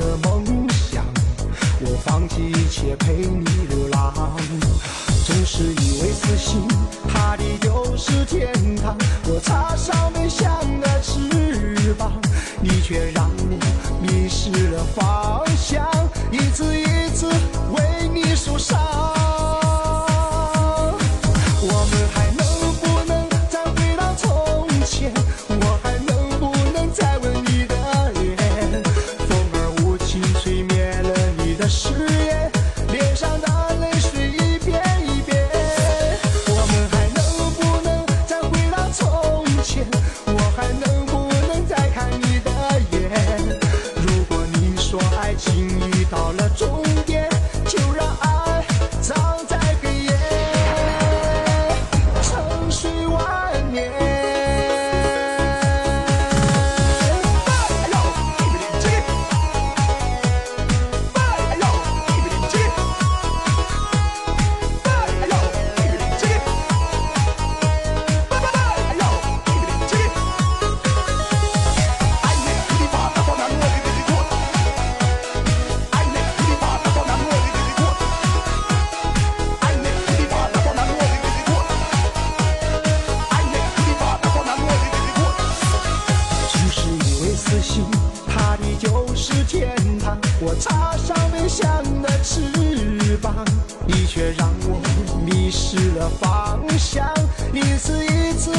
的梦想我放弃一切陪你流浪。总是以为死心塌地就是天堂我插上没想的翅膀你却让那里就是天堂，我插上飞翔的翅膀，你却让我迷失了方向，一次一次。